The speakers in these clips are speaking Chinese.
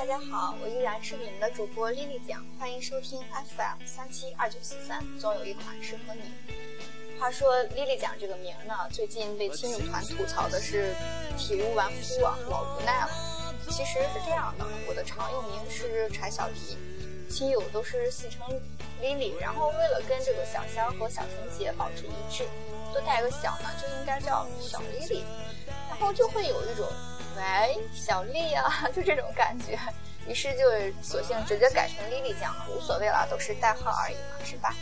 大家好，我依然是你们的主播丽丽讲，欢迎收听 FM 三七二九四三，总有一款适合你。话说丽丽讲这个名呢，最近被亲友团吐槽的是体无完肤啊，老无奈了。其实是这样的，我的常用名是柴小迪，亲友都是戏称丽丽，然后为了跟这个小香和小纯洁保持一致，多带个小呢，就应该叫小丽丽，然后就会有一种。喂，小丽啊，就这种感觉，于是就索性直接改成丽丽酱了，无所谓了，都是代号而已嘛，是吧？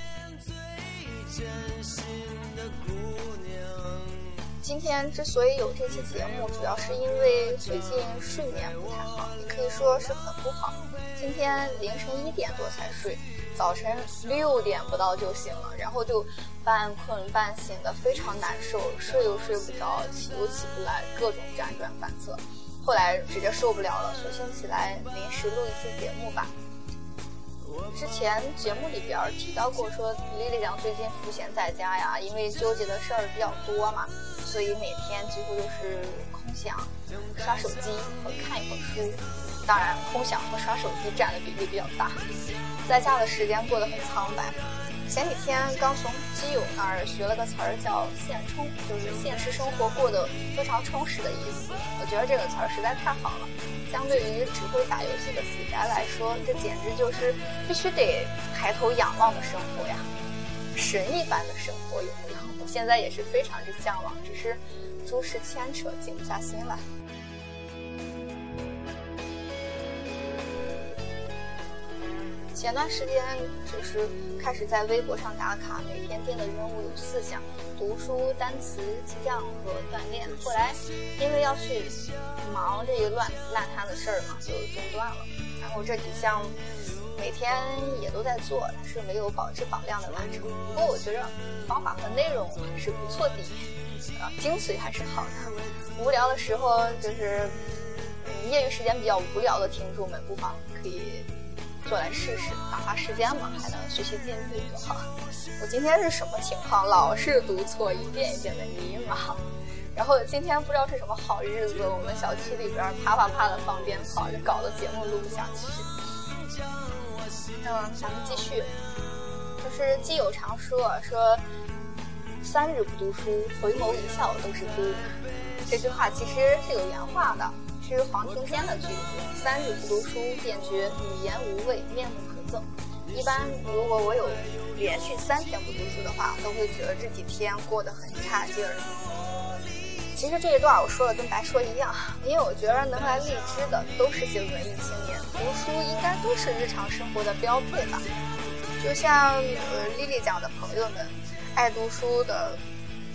今天之所以有这期节目，主要是因为最近睡眠不太好，也可以说是很不好。今天凌晨一点多才睡，早晨六点不到就醒了，然后就半困半醒的，非常难受，睡又睡不着，起又起不来，各种辗转反侧。后来直接受不了了，索性起来临时录一期节目吧。之前节目里边提到过，说丽丽讲最近赋闲在家呀，因为纠结的事儿比较多嘛。所以每天几乎都是空想、刷手机和看一会儿书。当然，空想和刷手机占的比例比较大，在家的时间过得很苍白。前几天刚从基友那儿学了个词儿，叫“现充”，就是现实生活过得非常充实的意思。我觉得这个词儿实在太好了。相对于只会打游戏的死宅来说，这简直就是必须得抬头仰望的生活呀，神一般的生活有没有？我现在也是非常之向往，只是诸事牵扯，静不下心来。前段时间就是开始在微博上打卡，每天定的任务有四项：读书、单词、记账和锻炼。后来因为要去忙这个乱烂摊的事儿嘛，就中断了。然后这几项。每天也都在做，但是没有保质保量的完成。不过我觉得方法和内容还是不错的，啊，精髓还是好的。无聊的时候，就是业余时间比较无聊的听众们，不妨可以做来试试，打发时间嘛，还能学习进步，多好。我今天是什么情况？老是读错，一遍一遍的迷茫。然后今天不知道是什么好日子，我们小区里边啪啪啪的放鞭炮，就搞得节目录不下去。嗯，咱们继续，就是基友常说说，三日不读书，回眸一笑都是猪。这句话其实是有原话的，是黄庭坚的句子。三日不读书，便觉语言无味，面目可憎。一般如果我有连续三天不读书的话，都会觉得这几天过得很差劲儿。其实这一段我说的跟白说一样，因为我觉得能来荔枝的都是些文艺青年。读书应该都是日常生活的标配吧，就像呃丽丽讲的朋友们，爱读书的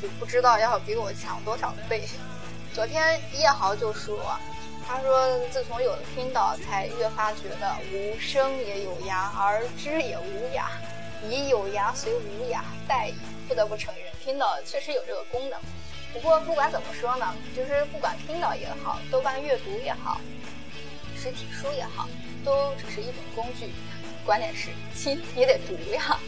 就不知道要比我强多少倍。昨天叶豪就说，他说自从有了听导，才越发觉得无声也有涯，而知也无雅，以有涯随无雅，殆矣。不得不承认，听导确实有这个功能。不过不管怎么说呢，就是不管听导也好，豆瓣阅读也好。实体书也好，都只是一种工具，关键是亲你得读呀。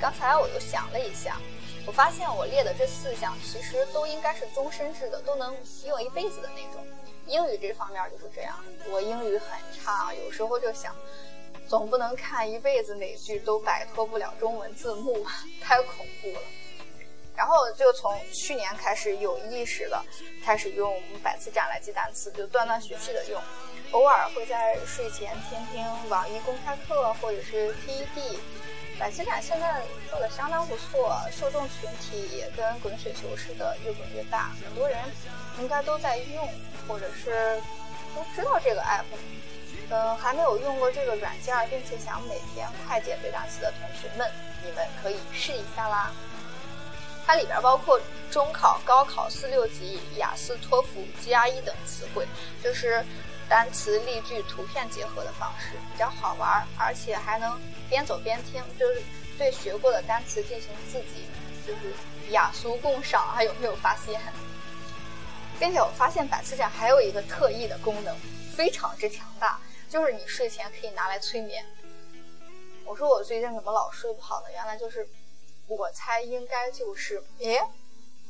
刚才我又想了一下，我发现我列的这四项其实都应该是终身制的，都能用一辈子的那种。英语这方面就是这样，我英语很差，有时候就想，总不能看一辈子哪句都摆脱不了中文字幕，太恐怖了。然后就从去年开始有意识的开始用百词斩来记单词，就断断续续的用，偶尔会在睡前听听网易公开课或者是 TED。百词斩现在做的相当不错，受众群体也跟滚雪球似的越滚越大，很多人应该都在用或者是都知道这个 app。嗯，还没有用过这个软件并且想每天快捷背单词的同学们，你们可以试一下啦。它里边包括中考、高考四六级、雅思、托福、GRE 等词汇，就是单词、例句、图片结合的方式，比较好玩，而且还能边走边听，就是对学过的单词进行自己就是雅俗共赏。还有没有发现？并且我发现百词斩还有一个特异的功能，非常之强大，就是你睡前可以拿来催眠。我说我最近怎么老睡不好呢？原来就是。我猜应该就是，诶，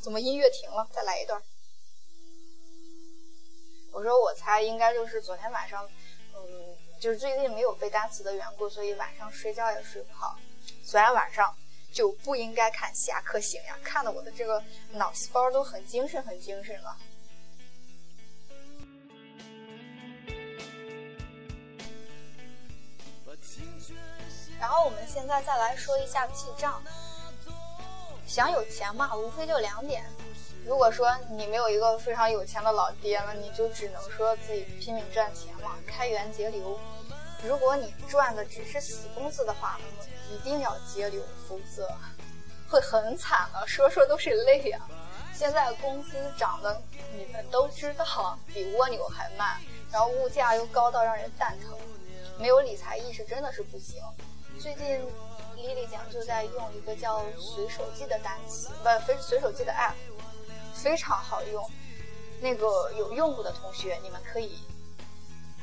怎么音乐停了？再来一段。我说我猜应该就是昨天晚上，嗯，就是最近没有背单词的缘故，所以晚上睡觉也睡不好。昨天晚上就不应该看侠客行呀，看的我的这个脑细胞都很精神，很精神了。我们现在再来说一下记账。想有钱嘛，无非就两点。如果说你没有一个非常有钱的老爹，那你就只能说自己拼命赚钱嘛，开源节流。如果你赚的只是死工资的话，那么一定要节流，否则会很惨的，说说都是泪呀。现在工资涨的你们都知道，比蜗牛还慢，然后物价又高到让人蛋疼，没有理财意识真的是不行。最近丽丽讲就在用一个叫随手记的单词，不，非随手记的 app，非常好用。那个有用过的同学，你们可以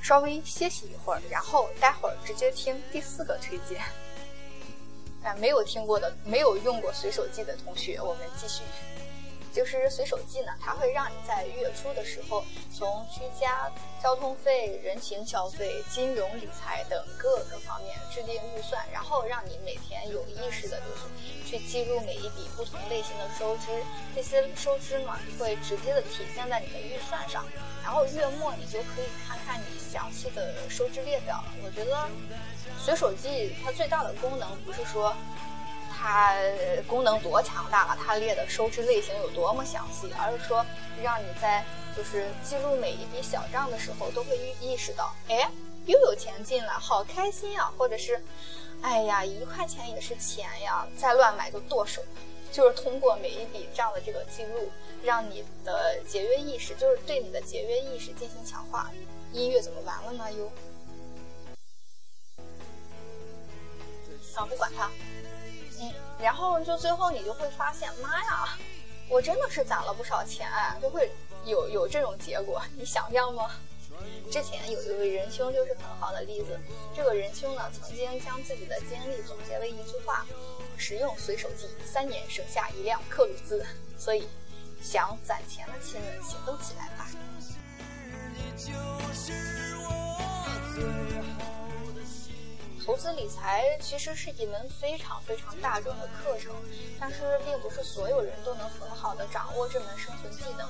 稍微歇息一会儿，然后待会儿直接听第四个推荐。哎，没有听过的，没有用过随手记的同学，我们继续。就是随手记呢，它会让你在月初的时候，从居家、交通费、人情消费、金融理财等各个方面制定预算，然后让你每天有意识的，就是去记录每一笔不同类型的收支，这些收支嘛，会直接的体现在你的预算上，然后月末你就可以看看你详细的收支列表了。我觉得随手记它最大的功能不是说。它功能多强大了，它列的收支类型有多么详细，而是说让你在就是记录每一笔小账的时候，都会意意识到，哎，又有钱进来，好开心呀，或者是，哎呀，一块钱也是钱呀，再乱买就剁手。就是通过每一笔账的这个记录，让你的节约意识，就是对你的节约意识进行强化。音乐怎么完了呢？又，啊，不管它。然后就最后你就会发现，妈呀，我真的是攒了不少钱，就会有有这种结果，你想象吗？之前有一位仁兄就是很好的例子，这个仁兄呢曾经将自己的经历总结为一句话：使用随手记，三年省下一辆克鲁兹。所以，想攒钱的亲们行动起来吧。投资理财其实是一门非常非常大众的课程，但是并不是所有人都能很好的掌握这门生存技能。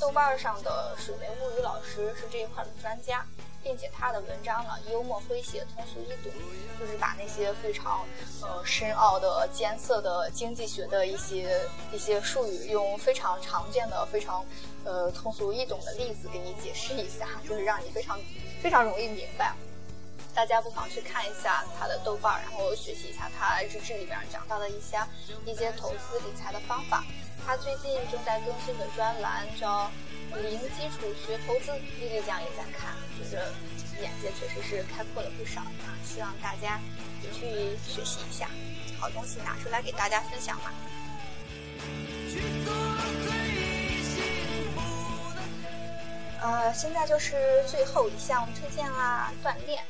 豆瓣上的水梅物语老师是这一块的专家，并且他的文章呢幽默诙谐、通俗易懂，就是把那些非常呃深奥的艰涩的经济学的一些一些术语，用非常常见的、非常呃通俗易懂的例子给你解释一下，就是让你非常非常容易明白。大家不妨去看一下他的豆瓣，然后学习一下他日志里边讲到的一些一些投资理财的方法。他最近正在更新的专栏叫《零基础学投资》，丽丽酱也在看，觉得眼界确实是开阔了不少啊！希望大家也去学习一下，好东西拿出来给大家分享嘛。呃，现在就是最后一项推荐啦，锻炼。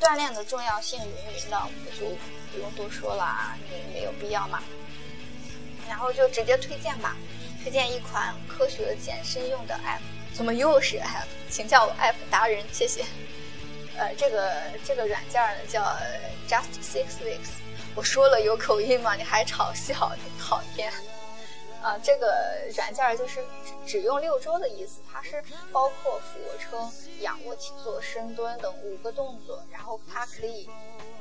锻炼的重要性云云的，我就不用多说了啊，你没有必要嘛。然后就直接推荐吧，推荐一款科学健身用的 app。怎么又是 app？请叫我 app 达人，谢谢。呃，这个这个软件呢叫 Just Six Weeks。我说了有口音吗？你还嘲笑，讨厌。啊，这个软件就是只用六周的意思，它是包括俯卧撑、仰卧起坐、深蹲等五个动作，然后它可以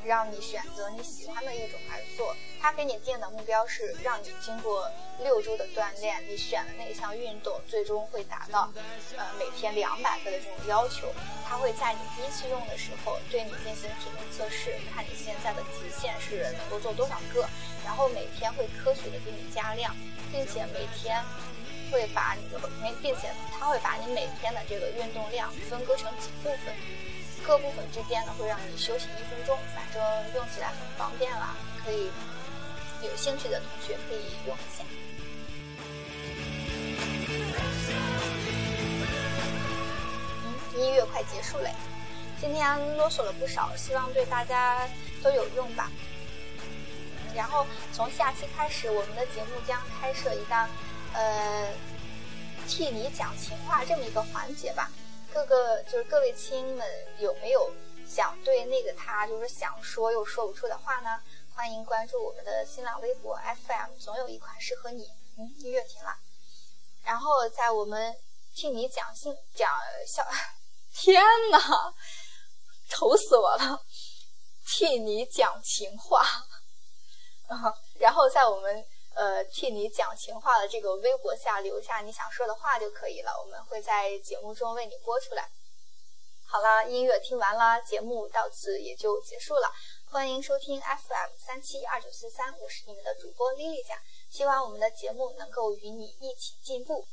让你选择你喜欢的一种来做。它给你定的目标是让你经过六周的锻炼，你选的那项运动最终会达到呃每天两百个的这种要求。它会在你第一次用的时候对你进行体能测试，看你现在的极限是能够做多少个，然后每天会科学的给你加量。并且每天会把你的，并且它会把你每天的这个运动量分割成几部分，各部分之间呢会让你休息一分钟，反正用起来很方便啦，可以有兴趣的同学可以用一下。嗯，一月快结束嘞，今天啰嗦了不少，希望对大家都有用吧。然后从下期开始，我们的节目将开设一档，呃，替你讲情话这么一个环节吧。各个就是各位亲们有没有想对那个他就是想说又说不出的话呢？欢迎关注我们的新浪微博 FM，总有一款适合你。嗯，音乐停了。然后在我们替你讲信讲笑，天哪，愁死我了！替你讲情话。然后在我们呃替你讲情话的这个微博下留下你想说的话就可以了，我们会在节目中为你播出来。好了，音乐听完了，节目到此也就结束了。欢迎收听 FM 三七二九四三，我是你们的主播丽丽酱，希望我们的节目能够与你一起进步。